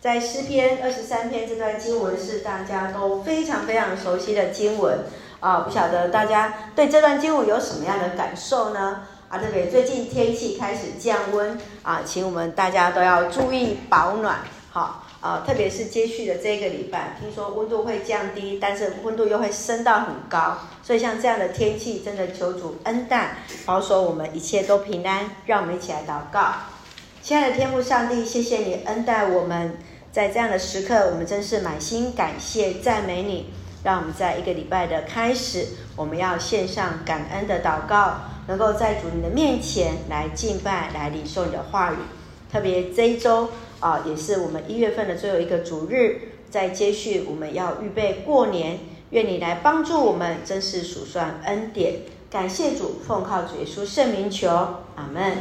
在诗篇二十三篇这段经文是大家都非常非常熟悉的经文啊，不晓得大家对这段经文有什么样的感受呢？啊，特别最近天气开始降温啊，请我们大家都要注意保暖，好啊，特别是接续的这个礼拜，听说温度会降低，但是温度又会升到很高，所以像这样的天气，真的求主恩待，保守我们一切都平安。让我们一起来祷告，亲爱的天父上帝，谢谢你恩待我们，在这样的时刻，我们真是满心感谢赞美你。让我们在一个礼拜的开始，我们要献上感恩的祷告。能够在主你的面前来敬拜，来领受你的话语。特别这一周啊，也是我们一月份的最后一个主日，在接续我们要预备过年。愿你来帮助我们，真是数算恩典。感谢主，奉靠主耶稣圣名求，阿门。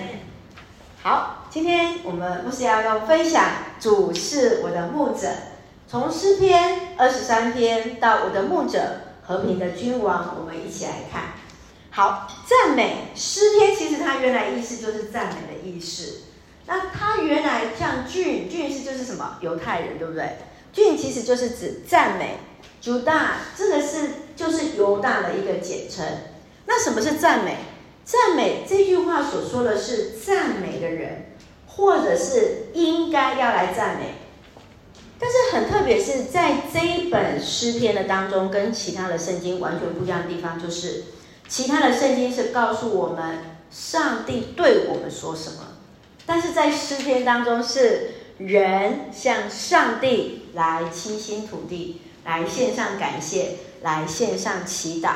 好，今天我们牧师要要分享，主是我的牧者，从诗篇二十三篇到我的牧者和平的君王，我们一起来看。好，赞美诗篇，其实它原来意思就是赞美的意思。那它原来像俊，俊是就是什么？犹太人，对不对？俊其实就是指赞美。犹大，这个是就是犹大的一个简称。那什么是赞美？赞美这句话所说的是赞美的人，或者是应该要来赞美。但是很特别是在这一本诗篇的当中，跟其他的圣经完全不一样的地方就是。其他的圣经是告诉我们上帝对我们说什么，但是在诗篇当中是人向上帝来倾心吐地，来献上感谢，来献上祈祷。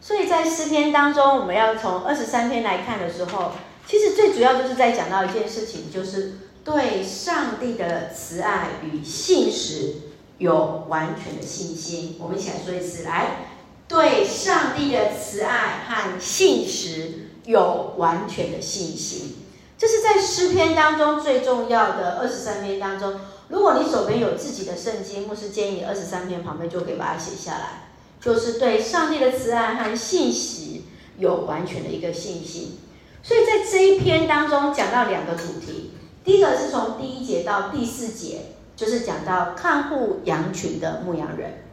所以在诗篇当中，我们要从二十三篇来看的时候，其实最主要就是在讲到一件事情，就是对上帝的慈爱与信实有完全的信心。我们一起来说一次，来。对上帝的慈爱和信实有完全的信心，这是在诗篇当中最重要的二十三篇当中。如果你手边有自己的圣经，牧师建议你二十三篇旁边就可以把它写下来，就是对上帝的慈爱和信实有完全的一个信心。所以在这一篇当中讲到两个主题，第一个是从第一节到第四节，就是讲到看护羊群的牧羊人。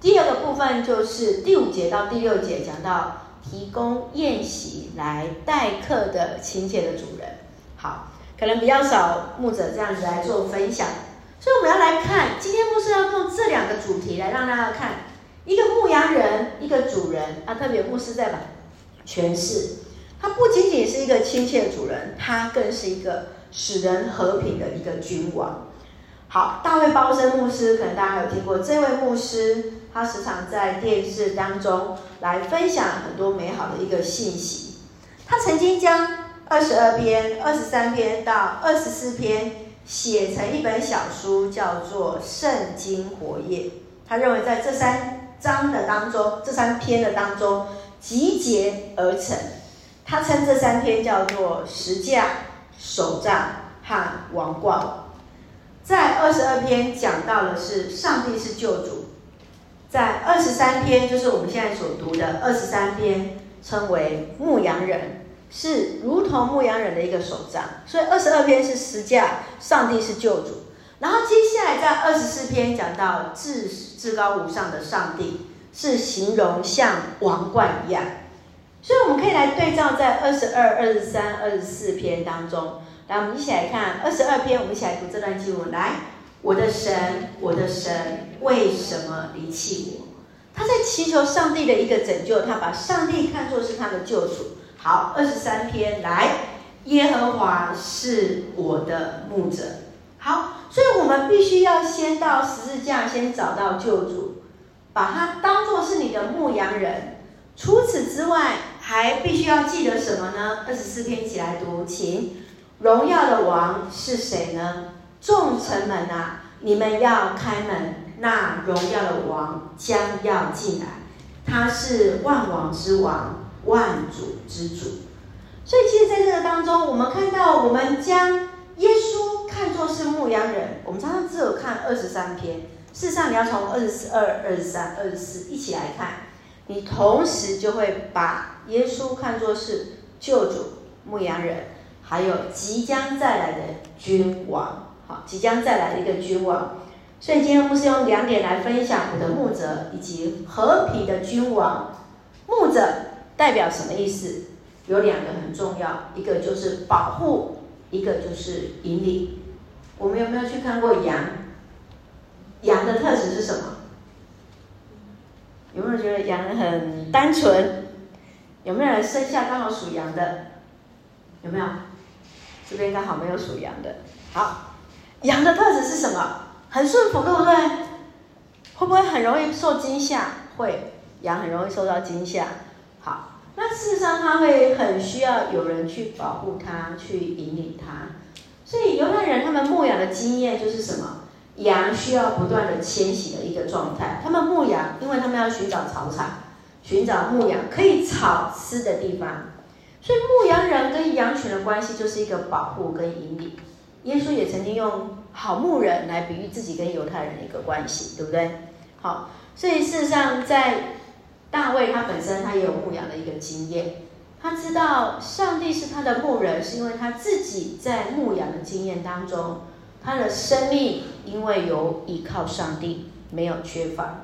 第二个部分就是第五节到第六节，讲到提供宴席来待客的亲切的主人。好，可能比较少牧者这样子来做分享，所以我们要来看，今天牧师要用这两个主题来让大家看一个牧羊人，一个主人啊，特别牧师在把诠释，他不仅仅是一个亲切的主人，他更是一个使人和平的一个君王。好，大卫包森牧师，可能大家有听过这位牧师。他时常在电视当中来分享很多美好的一个信息。他曾经将二十二篇、二十三篇到二十四篇写成一本小书，叫做《圣经活页》。他认为在这三章的当中，这三篇的当中集结而成。他称这三篇叫做十架、手杖和王冠。在二十二篇讲到的是上帝是救主。在二十三篇，就是我们现在所读的二十三篇，称为牧羊人，是如同牧羊人的一个手杖。所以二十二篇是十架，上帝是救主。然后接下来在二十四篇讲到至至高无上的上帝，是形容像王冠一样。所以我们可以来对照在二十二、二十三、二十四篇当中。来，我们一起来看二十二篇，我们一起来读这段经文来。我的神，我的神，为什么离弃我？他在祈求上帝的一个拯救，他把上帝看作是他的救主。好，二十三篇来，耶和华是我的牧者。好，所以我们必须要先到十字架，先找到救主，把他当作是你的牧羊人。除此之外，还必须要记得什么呢？二十四篇起来读，请，荣耀的王是谁呢？众臣们啊，你们要开门，那荣耀的王将要进来。他是万王之王，万主之主。所以，其实在这个当中，我们看到，我们将耶稣看作是牧羊人。我们常常只有看二十三篇，事实上，你要从二十二、二十三、二十四一起来看，你同时就会把耶稣看作是救主、牧羊人，还有即将再来的君王。好，即将再来的一个君王。所以今天我们是用两点来分享我的牧者以及和平的君王。牧者代表什么意思？有两个很重要，一个就是保护，一个就是引领。我们有没有去看过羊？羊的特质是什么？有没有觉得羊很单纯？有没有人生下刚好属羊的？有没有？这边刚好没有属羊的。好，羊的特质是什么？很顺服，对不对？会不会很容易受惊吓？会，羊很容易受到惊吓。好，那事实上它会很需要有人去保护它，去引领它。所以犹太人他们牧羊的经验就是什么？羊需要不断的迁徙的一个状态。他们牧羊，因为他们要寻找草场，寻找牧羊可以草吃的地方。所以牧羊人跟羊群的关系就是一个保护跟引领。耶稣也曾经用好牧人来比喻自己跟犹太人的一个关系，对不对？好，所以事实上在大卫他本身他也有牧羊的一个经验，他知道上帝是他的牧人，是因为他自己在牧羊的经验当中。他的生命因为有依靠上帝，没有缺乏。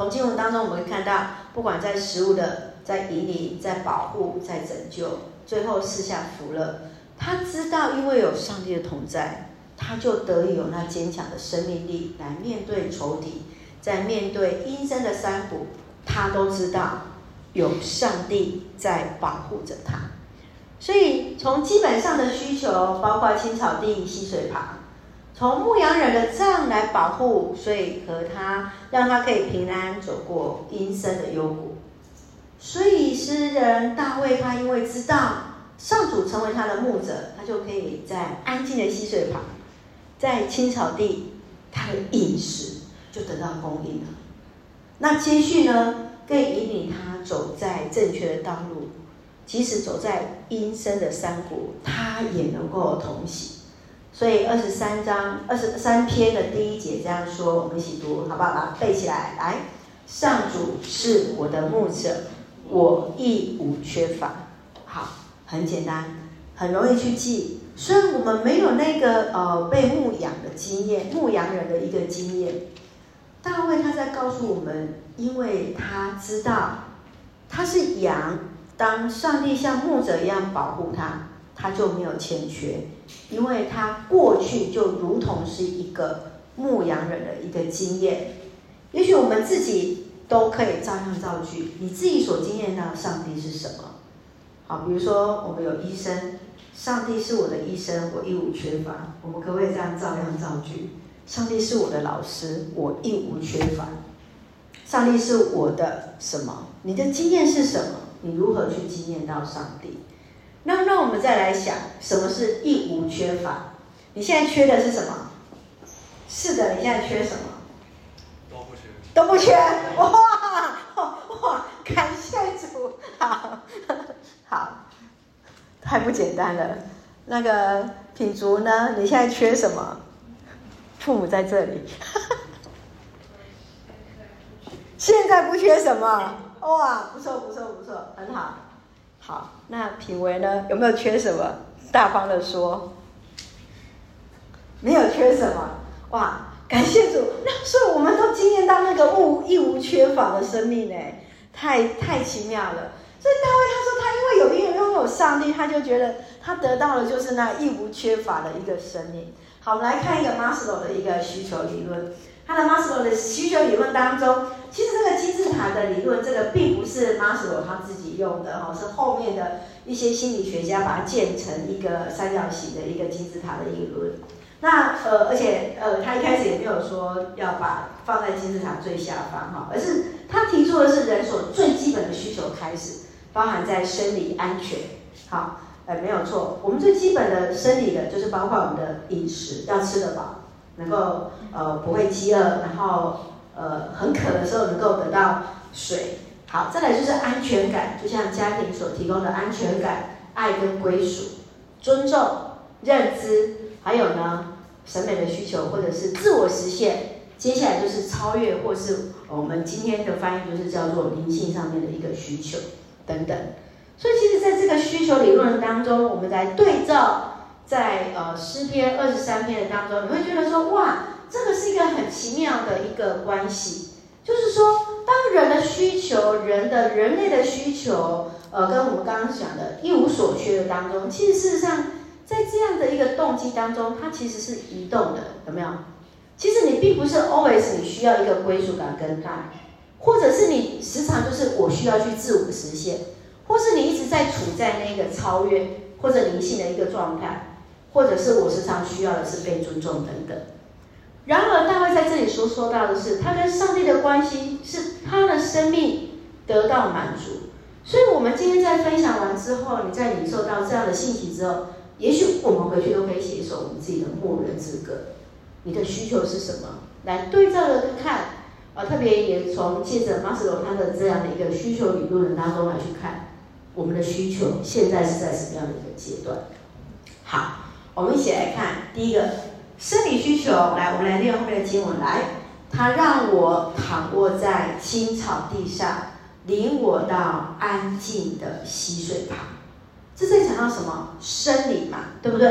从经文当中我们会看到，不管在食物的、在引领、在保护、在拯救，最后四下福乐。他知道，因为有上帝的同在，他就得以有那坚强的生命力来面对仇敌，在面对阴森的山谷，他都知道有上帝在保护着他。所以，从基本上的需求，包括青草地、溪水旁，从牧羊人的杖来保护，所以和他让他可以平安走过阴森的幽谷。所以，诗人大卫他因为知道上主成为他的牧者，他就可以在安静的溪水旁，在青草地，他的饮食就得到供应了。那接续呢，可以引领他走在正确的道路。即使走在阴森的山谷，他也能够同行。所以二十三章二十三篇的第一节这样说，我们一起读，好不好？把它背起来。来，上主是我的牧者，我亦无缺乏。好，很简单，很容易去记。虽然我们没有那个呃被牧养的经验，牧羊人的一个经验，大卫他在告诉我们，因为他知道他是羊。当上帝像牧者一样保护他，他就没有欠缺，因为他过去就如同是一个牧羊人的一个经验。也许我们自己都可以照样造句，你自己所经验到上帝是什么？好，比如说我们有医生，上帝是我的医生，我一无缺乏。我们可不可以这样照样造句？上帝是我的老师，我一无缺乏。上帝是我的什么？你的经验是什么？你如何去经验到上帝？那那我们再来想，什么是一无缺乏？你现在缺的是什么？是的，你现在缺什么？都不缺。都不缺。哇哇！感谢主，好，好，太不简单了。那个品竹呢？你现在缺什么？父母在这里。现在不缺什么？哇，不错不错不错，很好，好。那品维呢？有没有缺什么？大方的说，没有缺什么。哇，感谢主，那所以我们都经验到那个无一无缺乏的生命呢，太太奇妙了。所以大卫他说，他因为有因为拥有上帝，他就觉得他得到的就是那一无缺乏的一个生命。好，我们来看一个马斯洛的一个需求理论。他的马斯洛的需求理论当中，其实这个金字塔的理论，这个并不是马斯洛他自己用的哈，是后面的一些心理学家把它建成一个三角形的一个金字塔的理论。那呃，而且呃，他一开始也没有说要把放在金字塔最下方哈，而是他提出的是人所最基本的需求开始，包含在生理安全。好，呃，没有错，我们最基本的生理的就是包括我们的饮食要吃得饱。能够呃不会饥饿，然后呃很渴的时候能够得到水。好，再来就是安全感，就像家庭所提供的安全感、爱跟归属、尊重、认知，还有呢审美的需求或者是自我实现。接下来就是超越，或是我们今天的翻译就是叫做灵性上面的一个需求等等。所以其实在这个需求理论当中，我们来对照。在呃诗篇二十三篇的当中，你会觉得说，哇，这个是一个很奇妙的一个关系，就是说，当人的需求，人的人类的需求，呃，跟我们刚刚讲的一无所缺的当中，其实事实上，在这样的一个动机当中，它其实是移动的，有没有？其实你并不是 always 你需要一个归属感跟爱，或者是你时常就是我需要去自我实现，或是你一直在处在那个超越或者灵性的一个状态，或者是我时常需要的是被尊重等等。然而大卫在这里所说到的是，他跟上帝的关系是他的生命得到满足。所以，我们今天在分享完之后，你在领受到这样的信息之后，也许我们回去都可以写一首我们自己的牧人之歌。你的需求是什么？来对照着看，啊，特别也从借着马斯洛他的这样的一个需求理论当中来去看，我们的需求现在是在什么样的一个阶段？好，我们一起来看第一个生理需求。来，我们来念后面的经文。来，他让我躺卧在青草地上，领我到安静的溪水旁。这在讲到什么？生理嘛，对不对？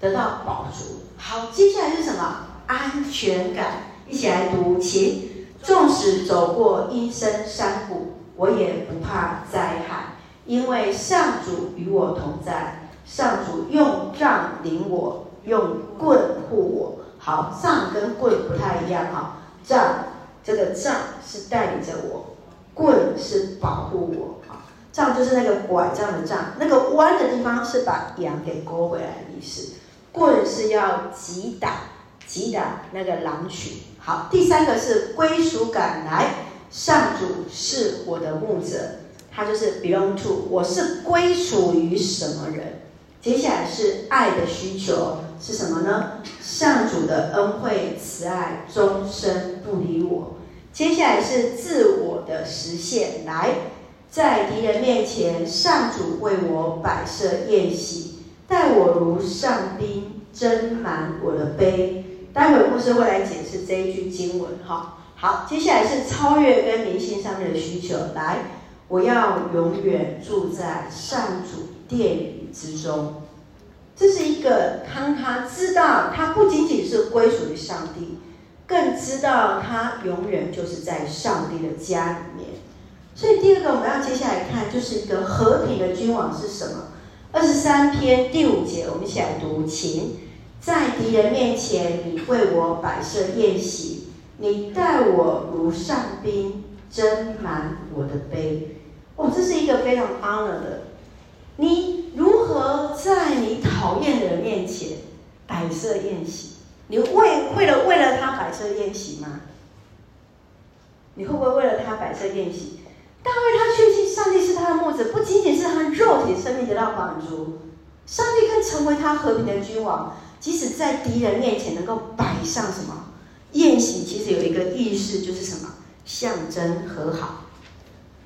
得到饱足。好，接下来是什么？安全感。一起来读，请。纵使走过阴森山谷，我也不怕灾害，因为上主与我同在。上主用杖领我，用棍护我。好，杖跟棍不太一样哈。杖，这个杖是带领着我，棍是保护我。好，杖就是那个拐杖的杖，那个弯的地方是把羊给勾回来的意思。棍是要击打，击打那个狼群。好，第三个是归属感来，上主是我的牧者，他就是 belong to，我是归属于什么人？接下来是爱的需求是什么呢？上主的恩惠慈爱终身不离我。接下来是自我的实现，来，在敌人面前，上主为我摆设宴席。待我如上宾，斟满我的杯。待会牧师会来解释这一句经文，哈。好，接下来是超越跟灵性上面的需求。来，我要永远住在上主殿宇之中。这是一个当他知道他不仅仅是归属于上帝，更知道他永远就是在上帝的家里面。所以第二个我们要接下来看，就是一个和平的君王是什么？二十三篇第五节，我们一起来读，请在敌人面前，你为我摆设宴席，你待我如上宾，斟满我的杯。哦，这是一个非常 honor 的。你如何在你讨厌的人面前摆设宴席？你为为了为了他摆设宴席吗？你会不会为了他摆设宴席？大卫他确信上帝是他的牧者，不仅仅是他肉体生命得到满足，上帝更成为他和平的君王。即使在敌人面前能够摆上什么宴席，其实有一个意思，就是什么象征和好，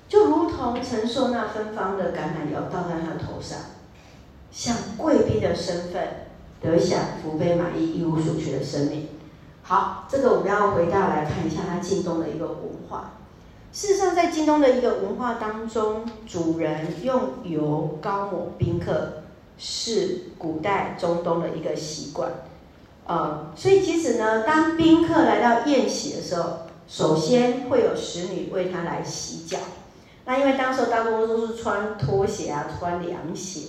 就如同承受那芬芳的橄榄油倒在他的头上，像贵宾的身份得享福杯满溢、一无所缺的生命。好，这个我们要回到来看一下他近东的一个文化。事实上，在京东的一个文化当中，主人用油膏抹宾客是古代中东的一个习惯。呃，所以其实呢，当宾客来到宴席的时候，首先会有使女为他来洗脚。那因为当时大多数都是穿拖鞋啊，穿凉鞋，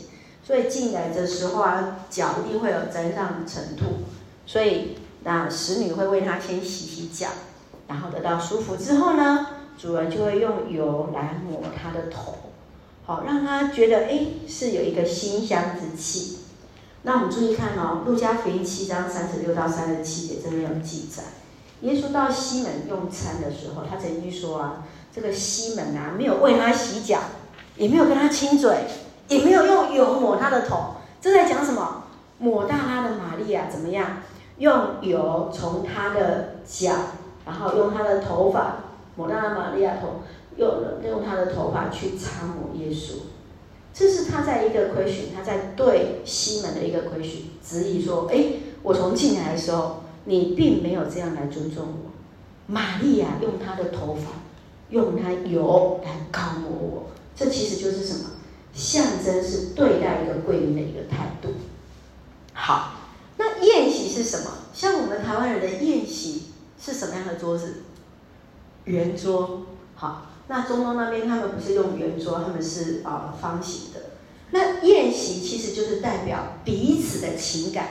所以进来的时候啊，脚一定会有沾上尘土。所以那使女会为他先洗洗脚，然后得到舒服之后呢，主人就会用油来抹他的头，好让他觉得哎是有一个馨香之气。那我们注意看哦，《路加福音》七章三十六到三十七节这边有记载，耶稣到西门用餐的时候，他曾经说啊，这个西门啊没有为他洗脚，也没有跟他亲嘴，也没有用油抹他的头，这在讲什么？抹大拉的玛利亚怎么样？用油从他的脚，然后用他的头发。抹大拉玛利亚头，用用他的头发去擦抹耶稣，这是他在一个亏损，他在对西门的一个亏损，质疑说：哎，我从进来的时候，你并没有这样来尊重我。玛利亚用他的头发，用他油来膏抹我，这其实就是什么？象征是对待一个贵宾的一个态度。好，那宴席是什么？像我们台湾人的宴席是什么样的桌子？圆桌。好，那中东那边他们不是用圆桌，他们是啊、方形的。那宴席其实就是代表彼此的情感，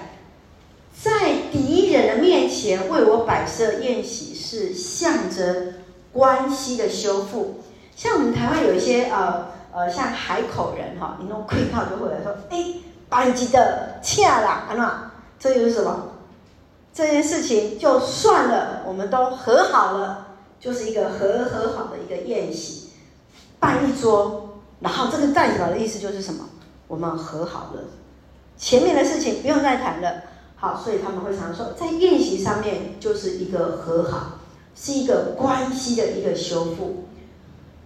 在敌人的面前为我摆设宴席，是象征关系的修复。像我们台湾有一些呃呃，像海口人哈，你弄亏靠就会来说，哎，班级的恰啦，啊那，这就是什么？这件事情就算了，我们都和好了，就是一个和和好的一个宴席，办一桌。然后这个代表的意思就是什么？我们和好了，前面的事情不用再谈了。好，所以他们会常说，在宴席上面就是一个和好，是一个关系的一个修复。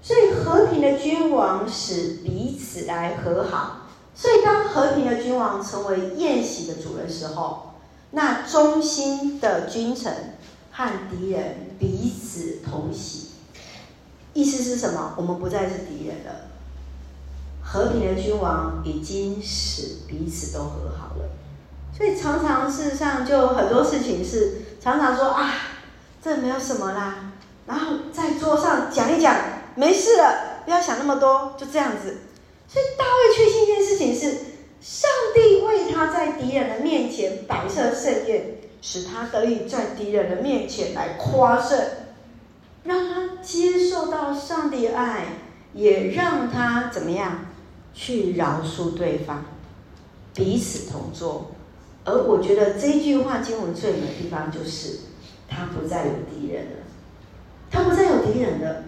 所以和平的君王使彼此来和好。所以当和平的君王成为宴席的主人时候，那忠心的君臣和敌人彼此同喜。意思是什么？我们不再是敌人了。和平的君王已经使彼此都和好了，所以常常事实上就很多事情是常常说啊，这没有什么啦，然后在桌上讲一讲，没事了，不要想那么多，就这样子。所以大卫确信一件事情是，上帝为他在敌人的面前摆设盛宴，使他得以在敌人的面前来夸胜，让他接受到上帝的爱，也让他怎么样？去饶恕对方，彼此同桌。而我觉得这句话经文最美的地方就是，他不再有敌人了，他不再有敌人了，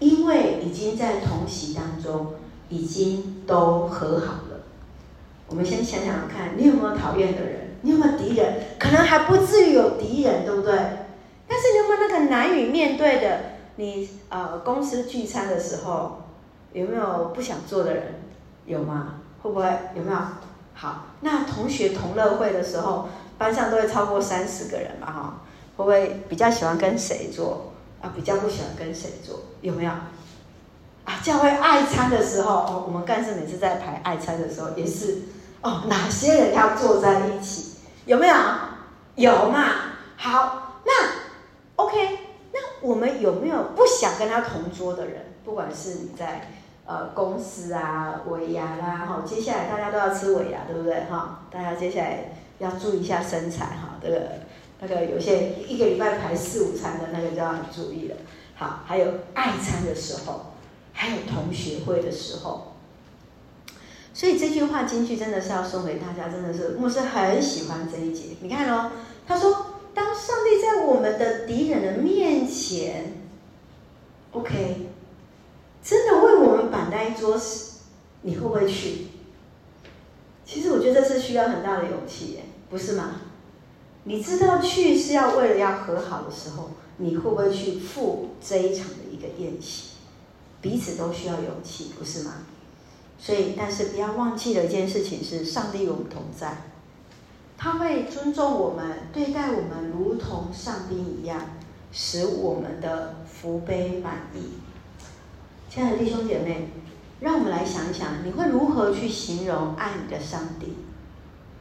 因为已经在同席当中，已经都和好了。我们先想想看，你有没有讨厌的人？你有没有敌人？可能还不至于有敌人，对不对？但是你有没有那个难以面对的？你呃，公司聚餐的时候，有没有不想做的人？有吗？会不会有没有？好，那同学同乐会的时候，班上都会超过三十个人嘛，哈，会不会比较喜欢跟谁坐？啊，比较不喜欢跟谁坐？有没有？啊，教会爱餐的时候，哦，我们干事每次在排爱餐的时候，也是哦，哪些人要坐在一起？有没有？有嘛？好，那 OK，那我们有没有不想跟他同桌的人？不管是你在。呃，公司啊，尾牙啦，哈，接下来大家都要吃尾牙，对不对？哈，大家接下来要注意一下身材，哈，这个那个有些一个礼拜排四五餐的那个就要注意了。好，还有爱餐的时候，还有同学会的时候，所以这句话金句真的是要送给大家，真的是牧师很喜欢这一节。你看哦，他说，当上帝在我们的敌人的面前，OK。真的为我们摆那一桌时，你会不会去？其实我觉得这是需要很大的勇气耶，不是吗？你知道去是要为了要和好的时候，你会不会去赴这一场的一个宴席？彼此都需要勇气，不是吗？所以，但是不要忘记了一件事情是，上帝与我们同在，他会尊重我们，对待我们如同上帝一样，使我们的福杯满溢。亲爱的弟兄姐妹，让我们来想一想，你会如何去形容爱你的上帝？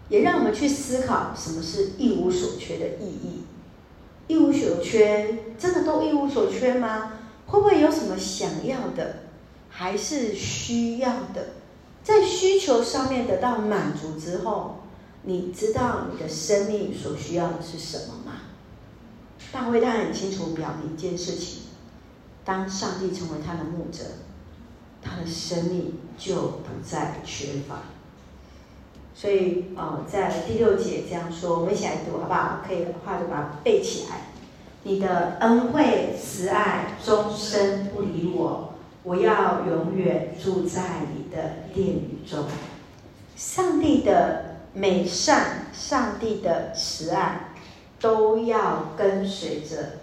也让我们去思考什么是一无所缺的意义。一无所缺，真的都一无所缺吗？会不会有什么想要的，还是需要的？在需求上面得到满足之后，你知道你的生命所需要的是什么吗？大卫他很清楚表明一件事情。当上帝成为他的牧者，他的生命就不再缺乏。所以，呃，在第六节这样说，我们一起来读好不好？可以的话就把它背起来。你的恩惠慈爱终身不离我，我要永远住在你的殿宇中。上帝的美善，上帝的慈爱，都要跟随着。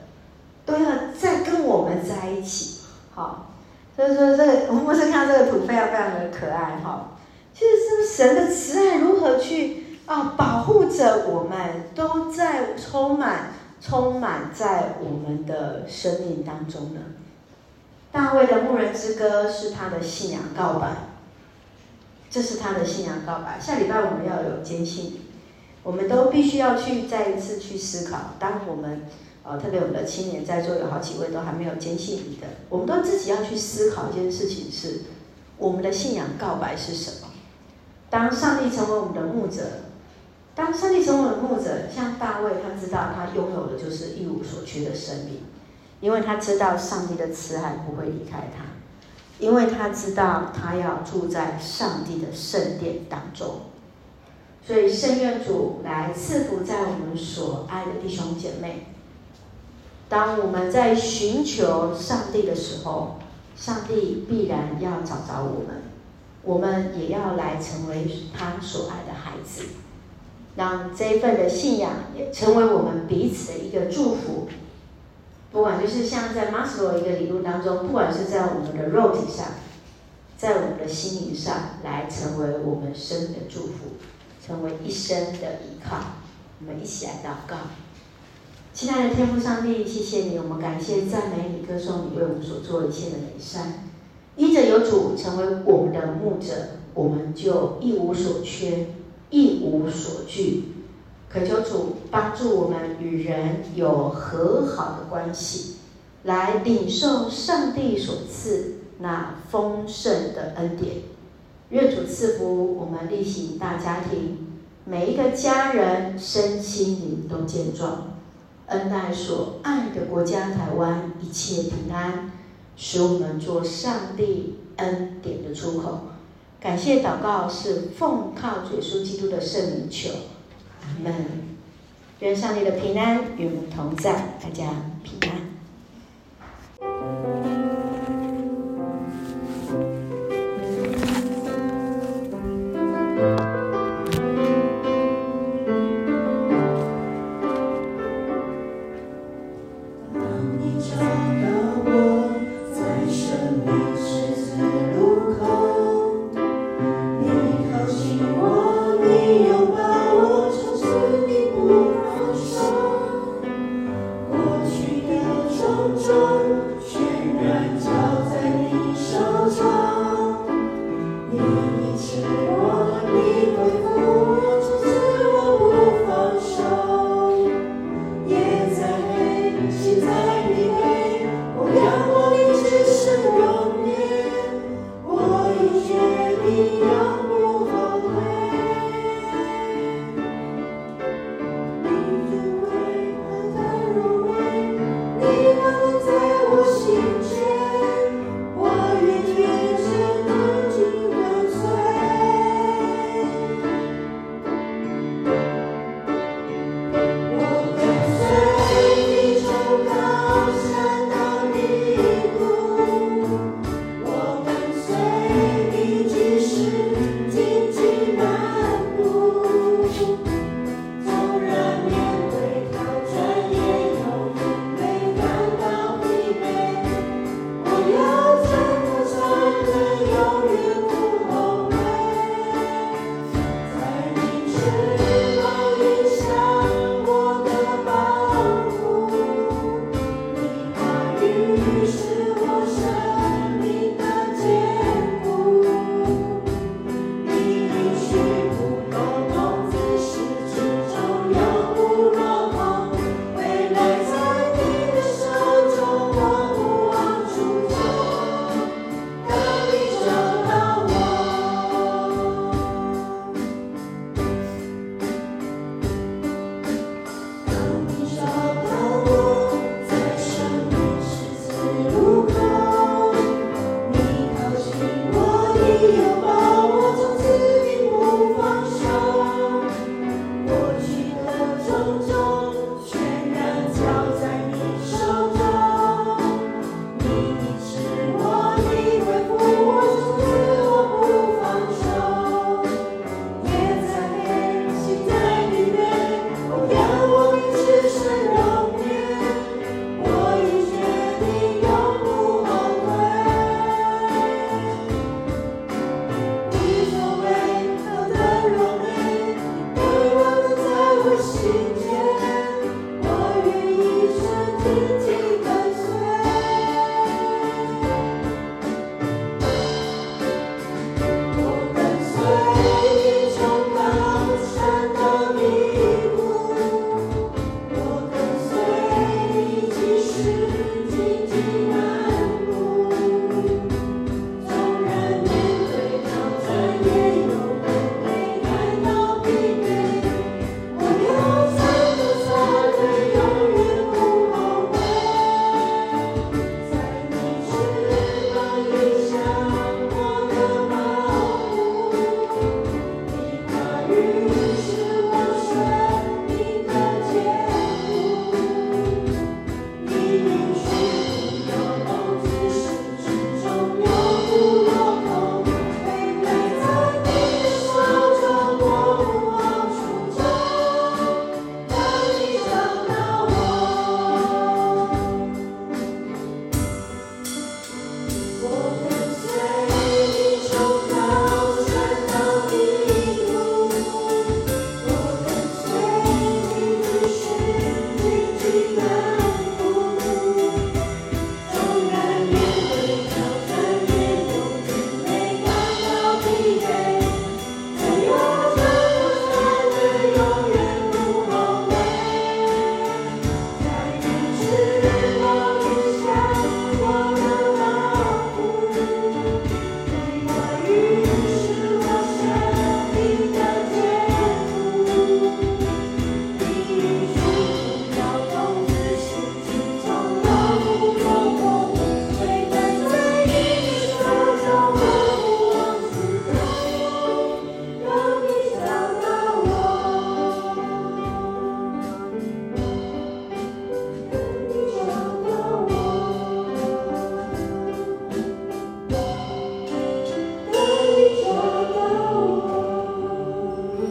都要再跟我们在一起，好，所以说这个我们不是看到这个图非常非常的可爱哈。其实是神的慈爱如何去啊保护着我们，都在充满充满在我们的生命当中呢？大卫的牧人之歌是他的信仰告白，这是他的信仰告白。下礼拜我们要有坚信，我们都必须要去再一次去思考。当我们呃，特别我们的青年在座有好几位都还没有坚信你的，我们都自己要去思考一件事情是：我们的信仰告白是什么？当上帝成为我们的牧者，当上帝成为我们的牧者，像大卫，他知道他拥有的就是一无所缺的生命，因为他知道上帝的慈爱不会离开他，因为他知道他要住在上帝的圣殿当中。所以，圣愿主来赐福在我们所爱的弟兄姐妹。当我们在寻求上帝的时候，上帝必然要找着我们，我们也要来成为他所爱的孩子，让这一份的信仰也成为我们彼此的一个祝福。不管就是像在马斯洛一个理论当中，不管是在我们的肉体上，在我们的心灵上，来成为我们生的祝福，成为一生的依靠。我们一起来祷告。亲爱的天父上帝，谢谢你，我们感谢赞美你，歌颂你为我们所做一切的美善。因着有主成为我们的牧者，我们就一无所缺，一无所惧。恳求主帮助我们与人有和好的关系，来领受上帝所赐那丰盛的恩典。愿主赐福我们例行大家庭，每一个家人身心灵都健壮。恩待所爱的国家台湾一切平安，使我们做上帝恩典的出口。感谢祷告是奉靠主耶稣基督的圣名求，阿门。愿上帝的平安与我们同在，大家平安。